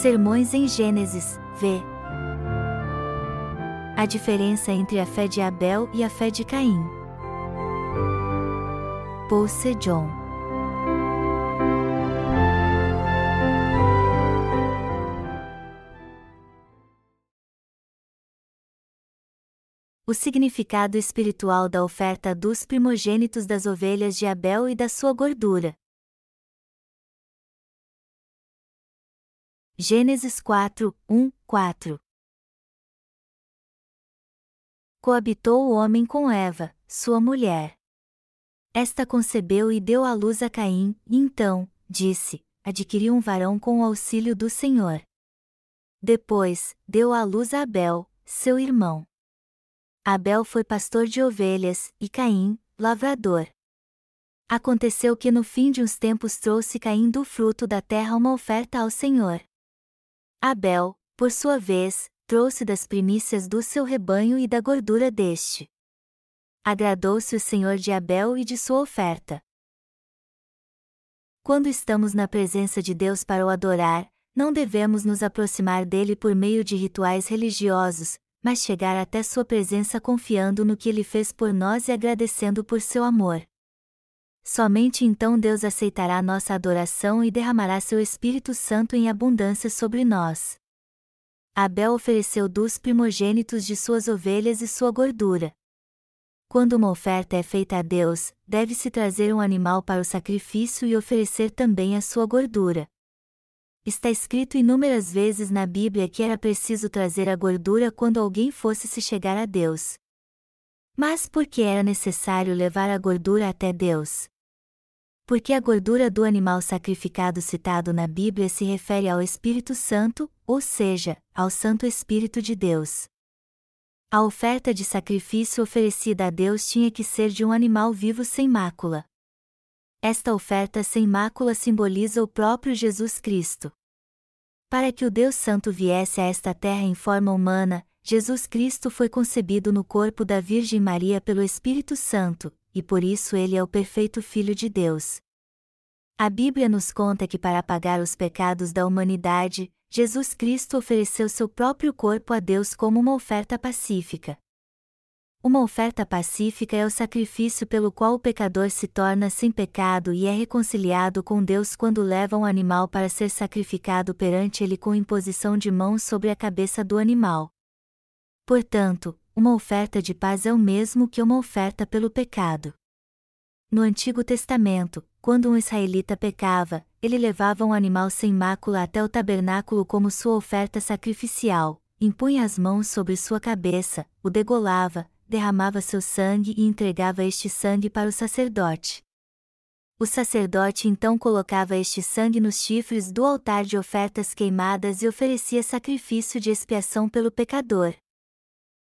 Sermões em Gênesis, v. A diferença entre a fé de Abel e a fé de Caim. Paul Sejong O significado espiritual da oferta dos primogênitos das ovelhas de Abel e da sua gordura. Gênesis 4, 1, 4 Coabitou o homem com Eva, sua mulher. Esta concebeu e deu à luz a Caim, e então, disse, adquiriu um varão com o auxílio do Senhor. Depois, deu à luz a Abel, seu irmão. Abel foi pastor de ovelhas, e Caim, lavrador. Aconteceu que no fim de uns tempos trouxe Caim do fruto da terra uma oferta ao Senhor. Abel, por sua vez, trouxe das primícias do seu rebanho e da gordura deste. Agradou-se o Senhor de Abel e de sua oferta. Quando estamos na presença de Deus para o adorar, não devemos nos aproximar dele por meio de rituais religiosos, mas chegar até Sua presença confiando no que Ele fez por nós e agradecendo por seu amor. Somente então Deus aceitará nossa adoração e derramará seu Espírito Santo em abundância sobre nós. Abel ofereceu dos primogênitos de suas ovelhas e sua gordura. Quando uma oferta é feita a Deus, deve-se trazer um animal para o sacrifício e oferecer também a sua gordura. Está escrito inúmeras vezes na Bíblia que era preciso trazer a gordura quando alguém fosse se chegar a Deus. Mas por que era necessário levar a gordura até Deus? Porque a gordura do animal sacrificado citado na Bíblia se refere ao Espírito Santo, ou seja, ao Santo Espírito de Deus. A oferta de sacrifício oferecida a Deus tinha que ser de um animal vivo sem mácula. Esta oferta sem mácula simboliza o próprio Jesus Cristo. Para que o Deus Santo viesse a esta terra em forma humana, Jesus Cristo foi concebido no corpo da Virgem Maria pelo Espírito Santo, e por isso ele é o perfeito Filho de Deus. A Bíblia nos conta que para apagar os pecados da humanidade, Jesus Cristo ofereceu seu próprio corpo a Deus como uma oferta pacífica. Uma oferta pacífica é o sacrifício pelo qual o pecador se torna sem pecado e é reconciliado com Deus quando leva um animal para ser sacrificado perante ele com imposição de mãos sobre a cabeça do animal. Portanto, uma oferta de paz é o mesmo que uma oferta pelo pecado. No Antigo Testamento, quando um israelita pecava, ele levava um animal sem mácula até o tabernáculo como sua oferta sacrificial, impunha as mãos sobre sua cabeça, o degolava, derramava seu sangue e entregava este sangue para o sacerdote. O sacerdote então colocava este sangue nos chifres do altar de ofertas queimadas e oferecia sacrifício de expiação pelo pecador.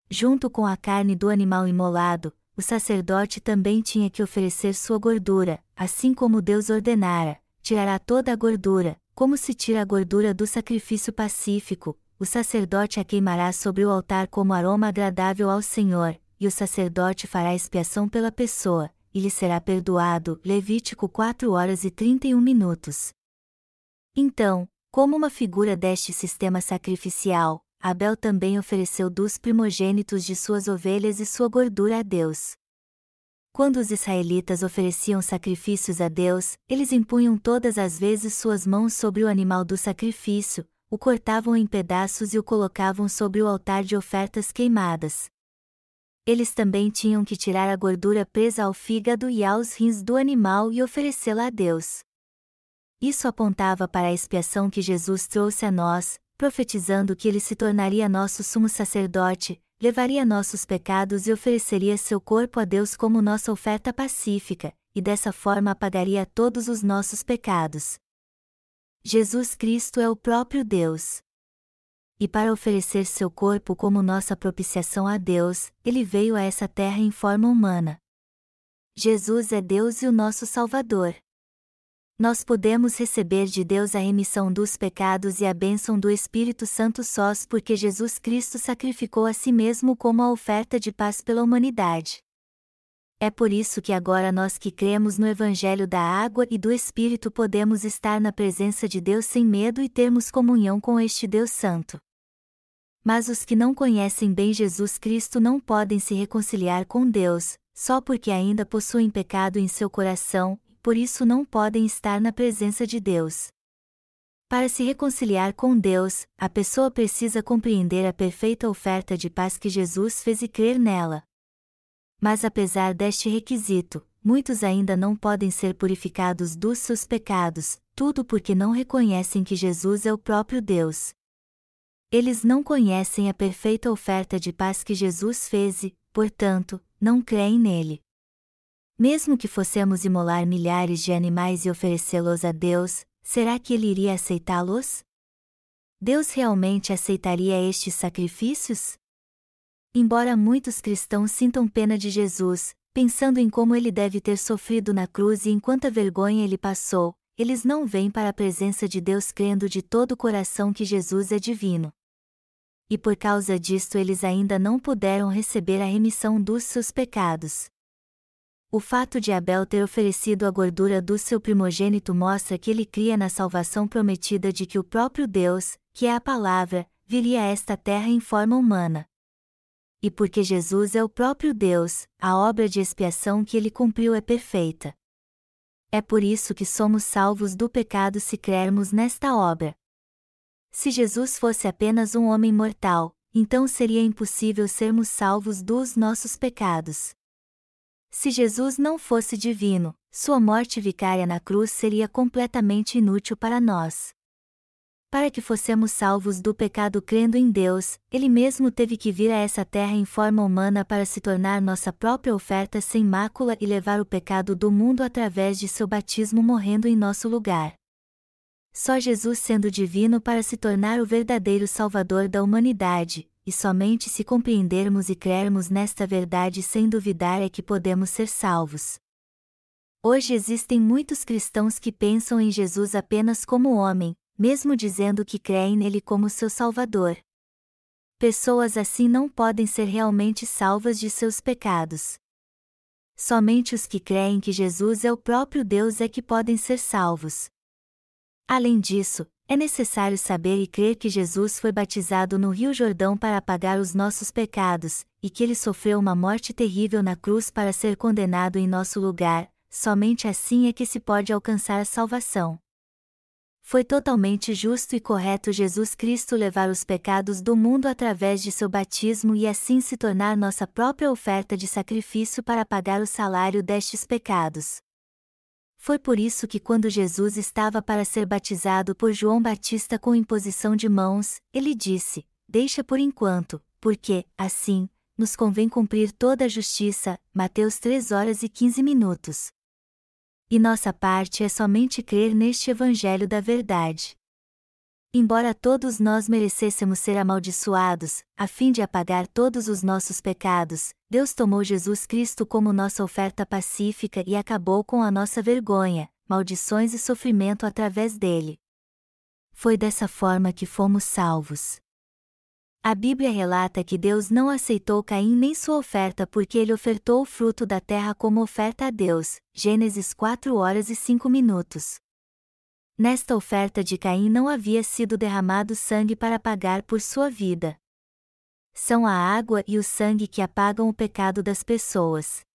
Junto com a carne do animal imolado, o sacerdote também tinha que oferecer sua gordura, assim como Deus ordenara: tirará toda a gordura, como se tira a gordura do sacrifício pacífico, o sacerdote a queimará sobre o altar como aroma agradável ao Senhor, e o sacerdote fará expiação pela pessoa, e lhe será perdoado. Levítico 4 horas e 31 minutos. Então, como uma figura deste sistema sacrificial, Abel também ofereceu dos primogênitos de suas ovelhas e sua gordura a Deus. Quando os israelitas ofereciam sacrifícios a Deus, eles impunham todas as vezes suas mãos sobre o animal do sacrifício, o cortavam em pedaços e o colocavam sobre o altar de ofertas queimadas eles também tinham que tirar a gordura presa ao fígado e aos rins do animal e oferecê-la a Deus. Isso apontava para a expiação que Jesus trouxe a nós, profetizando que ele se tornaria nosso sumo sacerdote, levaria nossos pecados e ofereceria seu corpo a Deus como nossa oferta pacífica, e dessa forma apagaria todos os nossos pecados. Jesus Cristo é o próprio Deus e para oferecer seu corpo como nossa propiciação a Deus, ele veio a essa terra em forma humana. Jesus é Deus e o nosso Salvador. Nós podemos receber de Deus a remissão dos pecados e a bênção do Espírito Santo sós porque Jesus Cristo sacrificou a si mesmo como a oferta de paz pela humanidade. É por isso que agora nós que cremos no Evangelho da água e do Espírito podemos estar na presença de Deus sem medo e termos comunhão com este Deus Santo. Mas os que não conhecem bem Jesus Cristo não podem se reconciliar com Deus, só porque ainda possuem pecado em seu coração, por isso não podem estar na presença de Deus. Para se reconciliar com Deus, a pessoa precisa compreender a perfeita oferta de paz que Jesus fez e crer nela. Mas apesar deste requisito, muitos ainda não podem ser purificados dos seus pecados, tudo porque não reconhecem que Jesus é o próprio Deus. Eles não conhecem a perfeita oferta de paz que Jesus fez e, portanto, não creem nele. Mesmo que fossemos imolar milhares de animais e oferecê-los a Deus, será que ele iria aceitá-los? Deus realmente aceitaria estes sacrifícios? Embora muitos cristãos sintam pena de Jesus, pensando em como ele deve ter sofrido na cruz e em quanta vergonha ele passou, eles não vêm para a presença de Deus crendo de todo o coração que Jesus é divino. E por causa disto eles ainda não puderam receber a remissão dos seus pecados. O fato de Abel ter oferecido a gordura do seu primogênito mostra que ele cria na salvação prometida de que o próprio Deus, que é a palavra, viria a esta terra em forma humana e porque Jesus é o próprio Deus, a obra de expiação que ele cumpriu é perfeita. É por isso que somos salvos do pecado se crermos nesta obra. Se Jesus fosse apenas um homem mortal, então seria impossível sermos salvos dos nossos pecados. Se Jesus não fosse divino, sua morte vicária na cruz seria completamente inútil para nós para que fossemos salvos do pecado crendo em Deus, Ele mesmo teve que vir a essa terra em forma humana para se tornar nossa própria oferta sem mácula e levar o pecado do mundo através de seu batismo morrendo em nosso lugar. Só Jesus sendo divino para se tornar o verdadeiro Salvador da humanidade, e somente se compreendermos e crermos nesta verdade sem duvidar é que podemos ser salvos. Hoje existem muitos cristãos que pensam em Jesus apenas como homem, mesmo dizendo que creem nele como seu Salvador. Pessoas assim não podem ser realmente salvas de seus pecados. Somente os que creem que Jesus é o próprio Deus é que podem ser salvos. Além disso, é necessário saber e crer que Jesus foi batizado no Rio Jordão para apagar os nossos pecados, e que ele sofreu uma morte terrível na cruz para ser condenado em nosso lugar, somente assim é que se pode alcançar a salvação. Foi totalmente justo e correto Jesus Cristo levar os pecados do mundo através de seu batismo e assim se tornar nossa própria oferta de sacrifício para pagar o salário destes pecados. Foi por isso que, quando Jesus estava para ser batizado por João Batista com imposição de mãos, ele disse: Deixa por enquanto, porque, assim, nos convém cumprir toda a justiça. Mateus 3 horas e 15 minutos e nossa parte é somente crer neste Evangelho da Verdade. Embora todos nós merecêssemos ser amaldiçoados, a fim de apagar todos os nossos pecados, Deus tomou Jesus Cristo como nossa oferta pacífica e acabou com a nossa vergonha, maldições e sofrimento através dele. Foi dessa forma que fomos salvos. A Bíblia relata que Deus não aceitou Caim nem sua oferta porque ele ofertou o fruto da terra como oferta a Deus. Gênesis 4 horas e 5 minutos. Nesta oferta de Caim não havia sido derramado sangue para pagar por sua vida. São a água e o sangue que apagam o pecado das pessoas.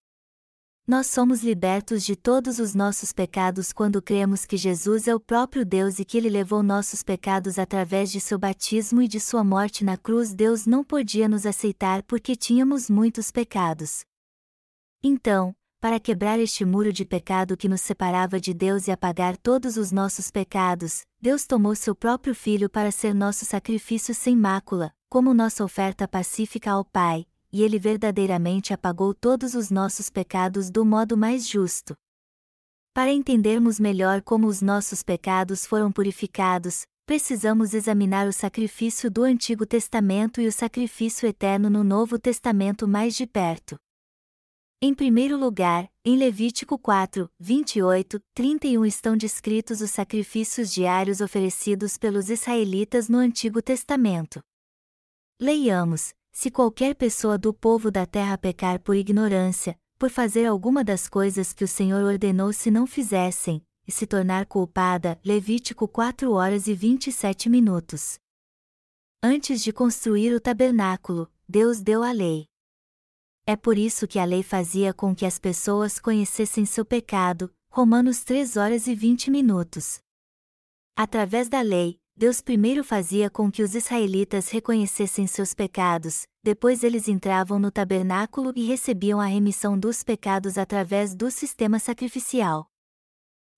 Nós somos libertos de todos os nossos pecados quando cremos que Jesus é o próprio Deus e que Ele levou nossos pecados através de seu batismo e de sua morte na cruz. Deus não podia nos aceitar porque tínhamos muitos pecados. Então, para quebrar este muro de pecado que nos separava de Deus e apagar todos os nossos pecados, Deus tomou seu próprio Filho para ser nosso sacrifício sem mácula, como nossa oferta pacífica ao Pai, e ele verdadeiramente apagou todos os nossos pecados do modo mais justo. Para entendermos melhor como os nossos pecados foram purificados, precisamos examinar o sacrifício do Antigo Testamento e o sacrifício eterno no Novo Testamento mais de perto. Em primeiro lugar, em Levítico 4, 28, 31 estão descritos os sacrifícios diários oferecidos pelos israelitas no Antigo Testamento. Leiamos: se qualquer pessoa do povo da terra pecar por ignorância, por fazer alguma das coisas que o Senhor ordenou se não fizessem, e se tornar culpada. Levítico 4 horas e 27 minutos. Antes de construir o tabernáculo, Deus deu a lei. É por isso que a lei fazia com que as pessoas conhecessem seu pecado. Romanos 3 horas e 20 minutos. Através da lei, Deus primeiro fazia com que os israelitas reconhecessem seus pecados, depois eles entravam no tabernáculo e recebiam a remissão dos pecados através do sistema sacrificial.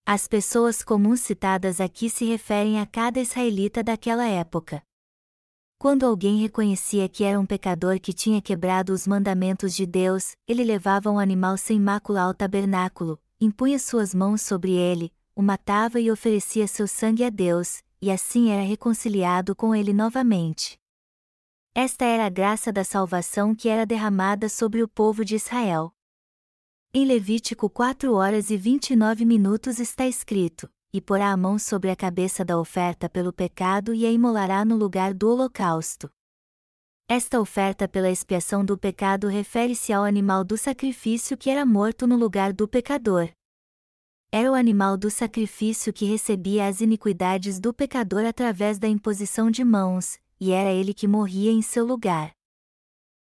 As pessoas comuns citadas aqui se referem a cada israelita daquela época. Quando alguém reconhecia que era um pecador que tinha quebrado os mandamentos de Deus, ele levava um animal sem mácula ao tabernáculo, impunha suas mãos sobre ele, o matava e oferecia seu sangue a Deus, e assim era reconciliado com ele novamente. Esta era a graça da salvação que era derramada sobre o povo de Israel. Em Levítico 4 horas e 29 minutos está escrito: E porá a mão sobre a cabeça da oferta pelo pecado e a imolará no lugar do holocausto. Esta oferta pela expiação do pecado refere-se ao animal do sacrifício que era morto no lugar do pecador. Era o animal do sacrifício que recebia as iniquidades do pecador através da imposição de mãos, e era ele que morria em seu lugar.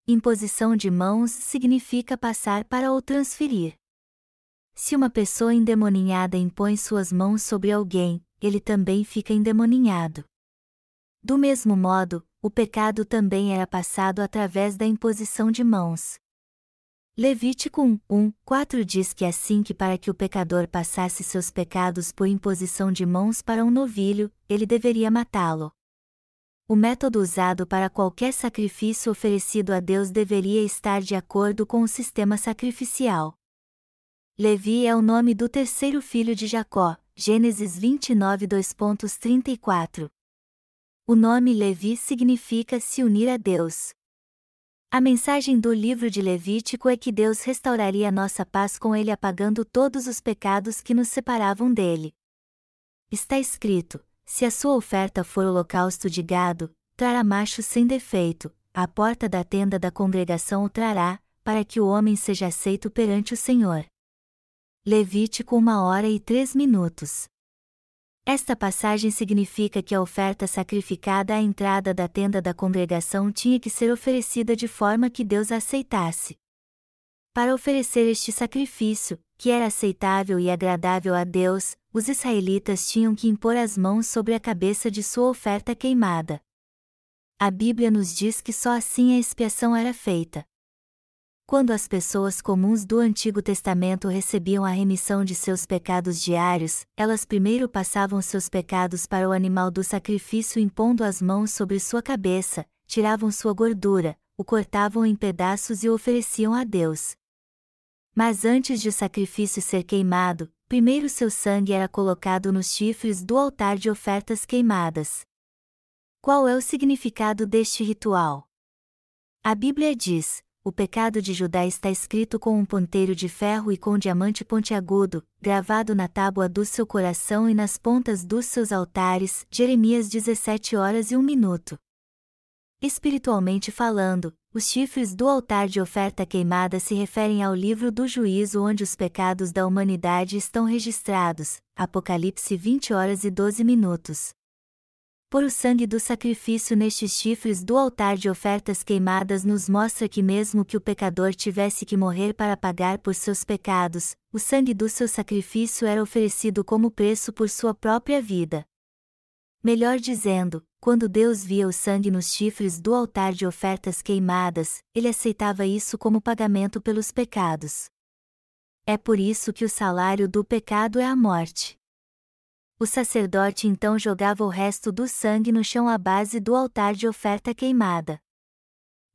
Imposição de mãos significa passar para ou transferir. Se uma pessoa endemoninhada impõe suas mãos sobre alguém, ele também fica endemoninhado. Do mesmo modo, o pecado também era passado através da imposição de mãos. Levítico 1, 1, 4 diz que assim que para que o pecador passasse seus pecados por imposição de mãos para um novilho, ele deveria matá-lo. O método usado para qualquer sacrifício oferecido a Deus deveria estar de acordo com o sistema sacrificial. Levi é o nome do terceiro filho de Jacó, Gênesis 29 2.34. O nome Levi significa se unir a Deus. A mensagem do livro de Levítico é que Deus restauraria nossa paz com ele apagando todos os pecados que nos separavam dele. Está escrito: se a sua oferta for holocausto de gado, trará macho sem defeito, à porta da tenda da congregação o trará, para que o homem seja aceito perante o Senhor. Levítico 1 hora e 3 minutos. Esta passagem significa que a oferta sacrificada à entrada da tenda da congregação tinha que ser oferecida de forma que Deus a aceitasse. Para oferecer este sacrifício, que era aceitável e agradável a Deus, os israelitas tinham que impor as mãos sobre a cabeça de sua oferta queimada. A Bíblia nos diz que só assim a expiação era feita. Quando as pessoas comuns do Antigo Testamento recebiam a remissão de seus pecados diários, elas primeiro passavam seus pecados para o animal do sacrifício impondo as mãos sobre sua cabeça, tiravam sua gordura, o cortavam em pedaços e o ofereciam a Deus. Mas antes de o sacrifício ser queimado, primeiro seu sangue era colocado nos chifres do altar de ofertas queimadas. Qual é o significado deste ritual? A Bíblia diz: o pecado de Judá está escrito com um ponteiro de ferro e com diamante pontiagudo, gravado na tábua do seu coração e nas pontas dos seus altares. Jeremias 17 horas e 1 minuto. Espiritualmente falando, os chifres do altar de oferta queimada se referem ao livro do juízo onde os pecados da humanidade estão registrados, Apocalipse 20 horas e 12 minutos. Por o sangue do sacrifício nestes chifres do altar de ofertas queimadas nos mostra que mesmo que o pecador tivesse que morrer para pagar por seus pecados, o sangue do seu sacrifício era oferecido como preço por sua própria vida. Melhor dizendo, quando Deus via o sangue nos chifres do altar de ofertas queimadas, ele aceitava isso como pagamento pelos pecados. É por isso que o salário do pecado é a morte. O sacerdote então jogava o resto do sangue no chão à base do altar de oferta queimada.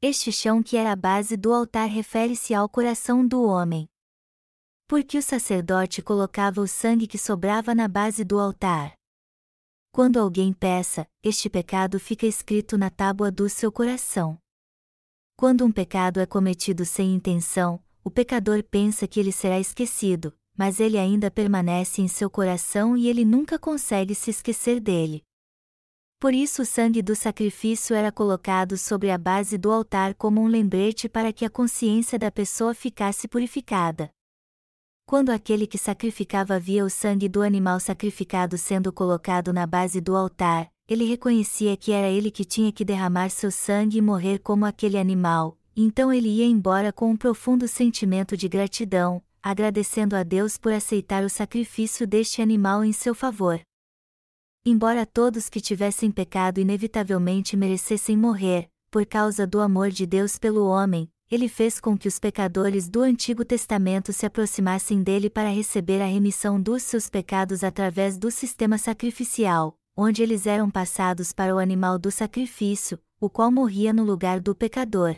Este chão que era a base do altar refere-se ao coração do homem. Porque o sacerdote colocava o sangue que sobrava na base do altar. Quando alguém peça, este pecado fica escrito na tábua do seu coração. Quando um pecado é cometido sem intenção, o pecador pensa que ele será esquecido, mas ele ainda permanece em seu coração e ele nunca consegue se esquecer dele. Por isso o sangue do sacrifício era colocado sobre a base do altar como um lembrete para que a consciência da pessoa ficasse purificada. Quando aquele que sacrificava via o sangue do animal sacrificado sendo colocado na base do altar, ele reconhecia que era ele que tinha que derramar seu sangue e morrer como aquele animal, então ele ia embora com um profundo sentimento de gratidão, agradecendo a Deus por aceitar o sacrifício deste animal em seu favor. Embora todos que tivessem pecado inevitavelmente merecessem morrer, por causa do amor de Deus pelo homem, ele fez com que os pecadores do Antigo Testamento se aproximassem dele para receber a remissão dos seus pecados através do sistema sacrificial, onde eles eram passados para o animal do sacrifício, o qual morria no lugar do pecador.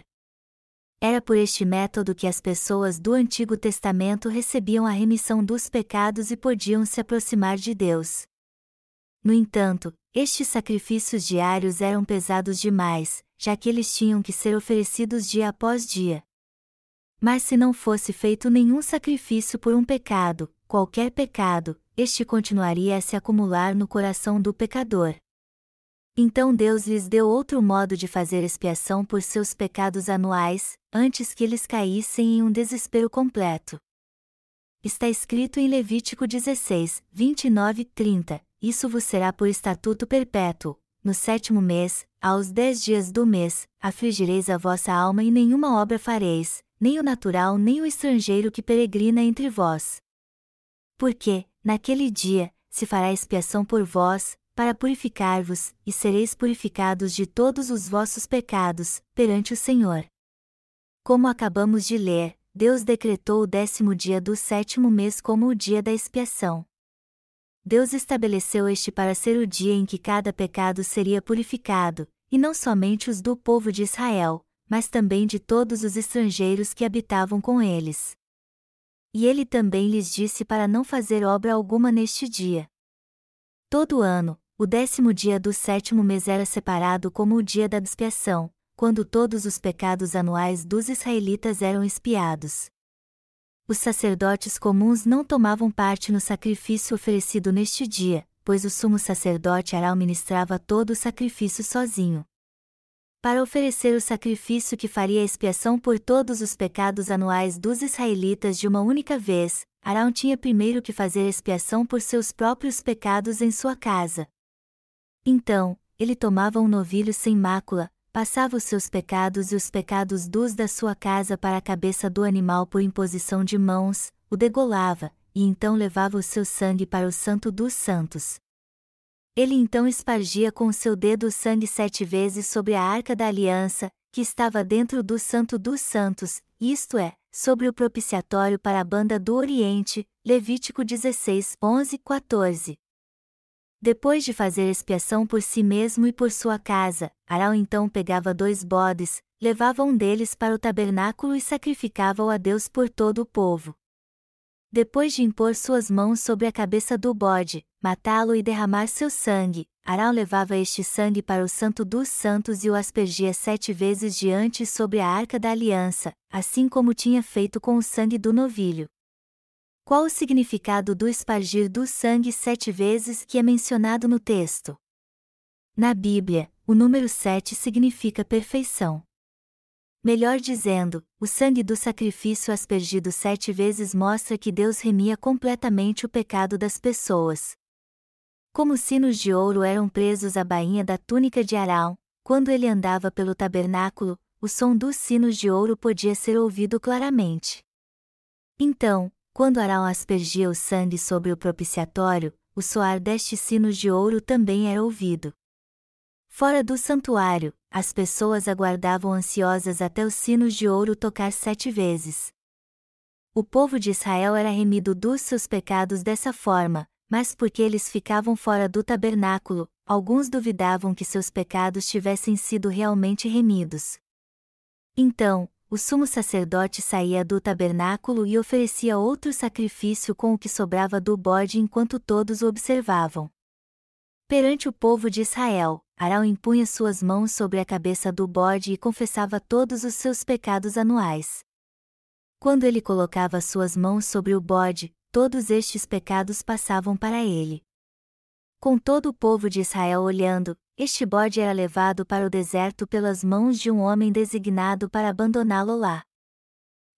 Era por este método que as pessoas do Antigo Testamento recebiam a remissão dos pecados e podiam se aproximar de Deus. No entanto, estes sacrifícios diários eram pesados demais, já que eles tinham que ser oferecidos dia após dia. Mas se não fosse feito nenhum sacrifício por um pecado, qualquer pecado, este continuaria a se acumular no coração do pecador. Então Deus lhes deu outro modo de fazer expiação por seus pecados anuais, antes que eles caíssem em um desespero completo. Está escrito em Levítico 16, 29 e 30: Isso vos será por estatuto perpétuo. No sétimo mês, aos dez dias do mês, afligireis a vossa alma e nenhuma obra fareis, nem o natural nem o estrangeiro que peregrina entre vós. Porque, naquele dia, se fará expiação por vós, para purificar-vos, e sereis purificados de todos os vossos pecados, perante o Senhor. Como acabamos de ler, Deus decretou o décimo dia do sétimo mês como o dia da expiação. Deus estabeleceu este para ser o dia em que cada pecado seria purificado, e não somente os do povo de Israel, mas também de todos os estrangeiros que habitavam com eles. E ele também lhes disse para não fazer obra alguma neste dia. Todo ano, o décimo dia do sétimo mês era separado como o dia da expiação, quando todos os pecados anuais dos israelitas eram expiados. Os sacerdotes comuns não tomavam parte no sacrifício oferecido neste dia, pois o sumo sacerdote Arão ministrava todo o sacrifício sozinho. Para oferecer o sacrifício que faria expiação por todos os pecados anuais dos israelitas de uma única vez, Arão tinha primeiro que fazer expiação por seus próprios pecados em sua casa. Então, ele tomava um novilho sem mácula, passava os seus pecados e os pecados dos da sua casa para a cabeça do animal por imposição de mãos, o degolava, e então levava o seu sangue para o Santo dos Santos. Ele então espargia com o seu dedo o sangue sete vezes sobre a arca da aliança, que estava dentro do Santo dos Santos, isto é, sobre o propiciatório para a banda do Oriente, Levítico 16, 11, 14. Depois de fazer expiação por si mesmo e por sua casa, Arão então pegava dois bodes, levava um deles para o tabernáculo e sacrificava-o a Deus por todo o povo. Depois de impor suas mãos sobre a cabeça do bode, matá-lo e derramar seu sangue, Arão levava este sangue para o Santo dos Santos e o aspergia sete vezes diante sobre a arca da aliança, assim como tinha feito com o sangue do novilho. Qual o significado do espargir do sangue sete vezes que é mencionado no texto? Na Bíblia, o número sete significa perfeição. Melhor dizendo, o sangue do sacrifício aspergido sete vezes mostra que Deus remia completamente o pecado das pessoas. Como sinos de ouro eram presos à bainha da túnica de Arão, quando ele andava pelo tabernáculo, o som dos sinos de ouro podia ser ouvido claramente. Então, quando Arão aspergia o sangue sobre o propiciatório, o soar destes sinos de ouro também era ouvido. Fora do santuário, as pessoas aguardavam ansiosas até os sinos de ouro tocar sete vezes. O povo de Israel era remido dos seus pecados dessa forma, mas porque eles ficavam fora do tabernáculo, alguns duvidavam que seus pecados tivessem sido realmente remidos. Então, o sumo sacerdote saía do tabernáculo e oferecia outro sacrifício com o que sobrava do bode enquanto todos o observavam. Perante o povo de Israel, Arão impunha suas mãos sobre a cabeça do bode e confessava todos os seus pecados anuais. Quando ele colocava suas mãos sobre o bode, todos estes pecados passavam para ele. Com todo o povo de Israel olhando, este bode era levado para o deserto pelas mãos de um homem designado para abandoná-lo lá.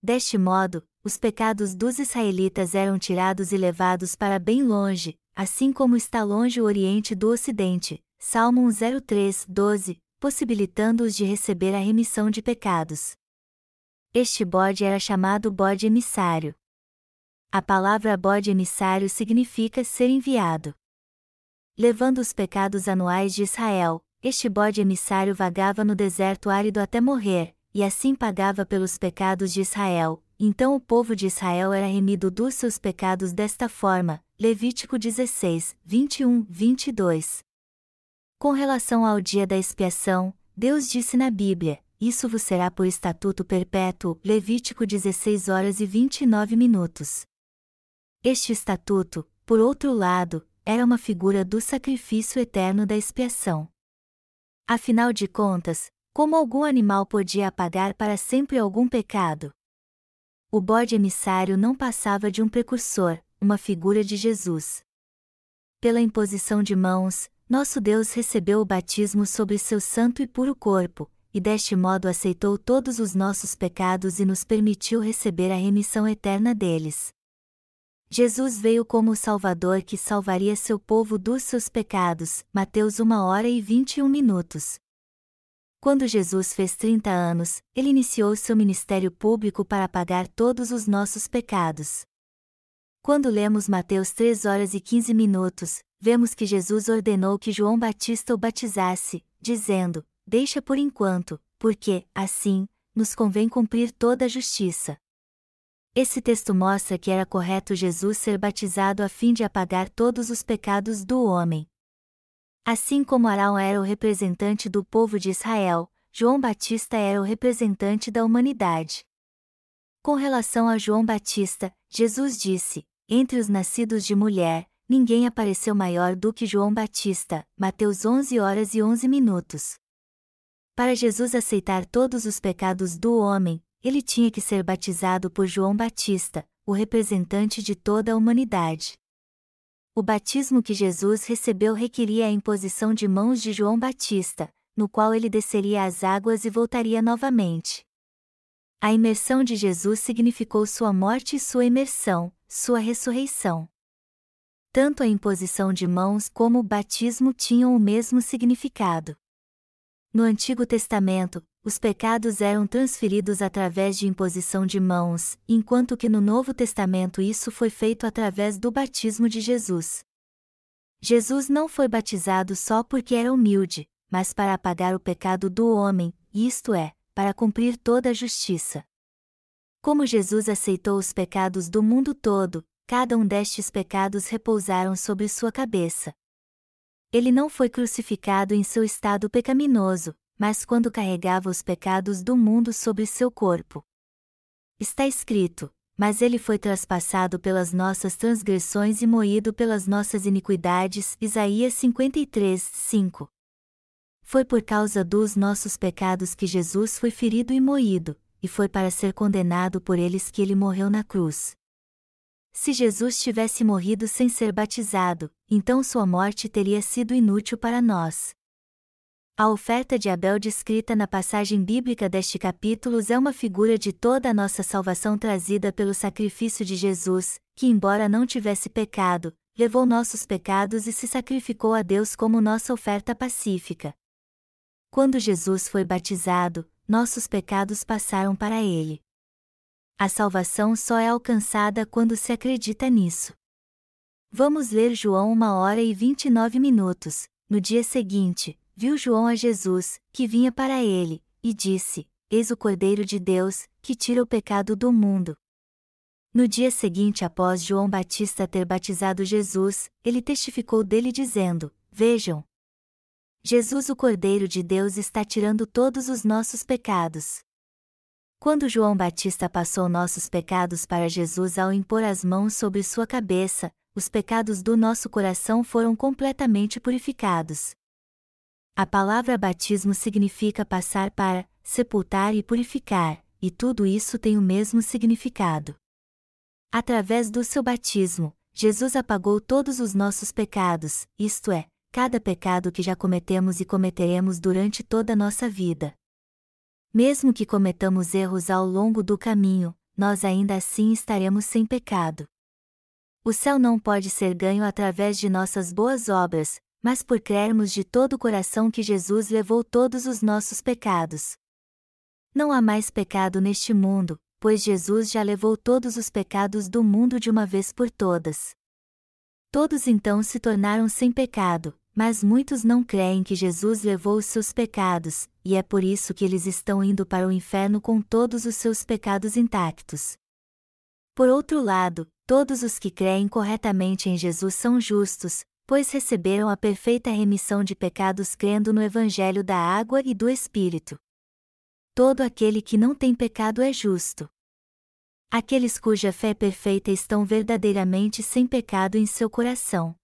Deste modo, os pecados dos israelitas eram tirados e levados para bem longe, assim como está longe o Oriente do Ocidente. Salmo 03, 12, possibilitando-os de receber a remissão de pecados. Este bode era chamado bode emissário. A palavra bode emissário significa ser enviado. Levando os pecados anuais de Israel, este bode emissário vagava no deserto árido até morrer, e assim pagava pelos pecados de Israel. Então o povo de Israel era remido dos seus pecados desta forma. Levítico 16, 21, 22. Com relação ao dia da expiação, Deus disse na Bíblia: Isso vos será por estatuto perpétuo. Levítico 16 horas e 29 minutos. Este estatuto, por outro lado, era uma figura do sacrifício eterno da expiação. Afinal de contas, como algum animal podia apagar para sempre algum pecado? O bode emissário não passava de um precursor, uma figura de Jesus. Pela imposição de mãos, nosso Deus recebeu o batismo sobre seu santo e puro corpo, e deste modo aceitou todos os nossos pecados e nos permitiu receber a remissão eterna deles. Jesus veio como o Salvador que salvaria seu povo dos seus pecados. Mateus 1 hora e 21 minutos. Quando Jesus fez 30 anos, ele iniciou seu ministério público para pagar todos os nossos pecados. Quando lemos Mateus 3 horas e 15 minutos, vemos que Jesus ordenou que João Batista o batizasse, dizendo: Deixa por enquanto, porque, assim, nos convém cumprir toda a justiça. Esse texto mostra que era correto Jesus ser batizado a fim de apagar todos os pecados do homem. Assim como Arão era o representante do povo de Israel, João Batista era o representante da humanidade. Com relação a João Batista, Jesus disse: Entre os nascidos de mulher, ninguém apareceu maior do que João Batista. Mateus 11 horas e 11 minutos. Para Jesus aceitar todos os pecados do homem, ele tinha que ser batizado por João Batista, o representante de toda a humanidade. O batismo que Jesus recebeu requeria a imposição de mãos de João Batista, no qual ele desceria as águas e voltaria novamente. A imersão de Jesus significou sua morte e sua imersão, sua ressurreição. Tanto a imposição de mãos como o batismo tinham o mesmo significado. No Antigo Testamento, os pecados eram transferidos através de imposição de mãos, enquanto que no Novo Testamento isso foi feito através do batismo de Jesus. Jesus não foi batizado só porque era humilde, mas para apagar o pecado do homem, isto é, para cumprir toda a justiça. Como Jesus aceitou os pecados do mundo todo, cada um destes pecados repousaram sobre sua cabeça. Ele não foi crucificado em seu estado pecaminoso, mas quando carregava os pecados do mundo sobre seu corpo. Está escrito: Mas ele foi traspassado pelas nossas transgressões e moído pelas nossas iniquidades. Isaías 53, 5. Foi por causa dos nossos pecados que Jesus foi ferido e moído, e foi para ser condenado por eles que ele morreu na cruz. Se Jesus tivesse morrido sem ser batizado, então sua morte teria sido inútil para nós. A oferta de Abel descrita na passagem bíblica deste capítulo é uma figura de toda a nossa salvação trazida pelo sacrifício de Jesus, que, embora não tivesse pecado, levou nossos pecados e se sacrificou a Deus como nossa oferta pacífica. Quando Jesus foi batizado, nossos pecados passaram para ele. A salvação só é alcançada quando se acredita nisso. Vamos ler João 1 hora e 29 minutos. No dia seguinte, viu João a Jesus, que vinha para ele, e disse: Eis o Cordeiro de Deus, que tira o pecado do mundo. No dia seguinte, após João Batista ter batizado Jesus, ele testificou dele dizendo: Vejam! Jesus, o Cordeiro de Deus, está tirando todos os nossos pecados. Quando João Batista passou nossos pecados para Jesus ao impor as mãos sobre sua cabeça, os pecados do nosso coração foram completamente purificados. A palavra batismo significa passar para, sepultar e purificar, e tudo isso tem o mesmo significado. Através do seu batismo, Jesus apagou todos os nossos pecados, isto é, cada pecado que já cometemos e cometeremos durante toda a nossa vida. Mesmo que cometamos erros ao longo do caminho, nós ainda assim estaremos sem pecado. O céu não pode ser ganho através de nossas boas obras, mas por crermos de todo o coração que Jesus levou todos os nossos pecados. Não há mais pecado neste mundo, pois Jesus já levou todos os pecados do mundo de uma vez por todas. Todos então se tornaram sem pecado, mas muitos não creem que Jesus levou os seus pecados, e é por isso que eles estão indo para o inferno com todos os seus pecados intactos. Por outro lado, todos os que creem corretamente em Jesus são justos, pois receberam a perfeita remissão de pecados crendo no Evangelho da água e do Espírito. Todo aquele que não tem pecado é justo. Aqueles cuja fé perfeita estão verdadeiramente sem pecado em seu coração.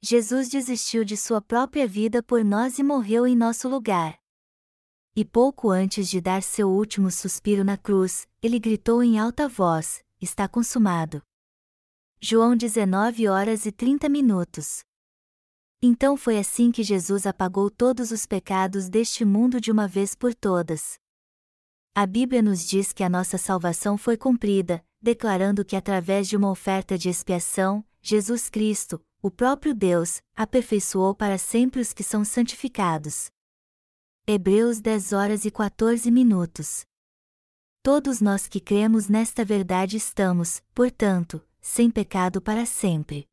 Jesus desistiu de sua própria vida por nós e morreu em nosso lugar. E pouco antes de dar seu último suspiro na cruz, ele gritou em alta voz: Está consumado. João 19 horas e 30 minutos. Então foi assim que Jesus apagou todos os pecados deste mundo de uma vez por todas. A Bíblia nos diz que a nossa salvação foi cumprida, declarando que através de uma oferta de expiação, Jesus Cristo, o próprio Deus, aperfeiçoou para sempre os que são santificados. Hebreus 10 horas e 14 minutos. Todos nós que cremos nesta verdade estamos, portanto, sem pecado para sempre.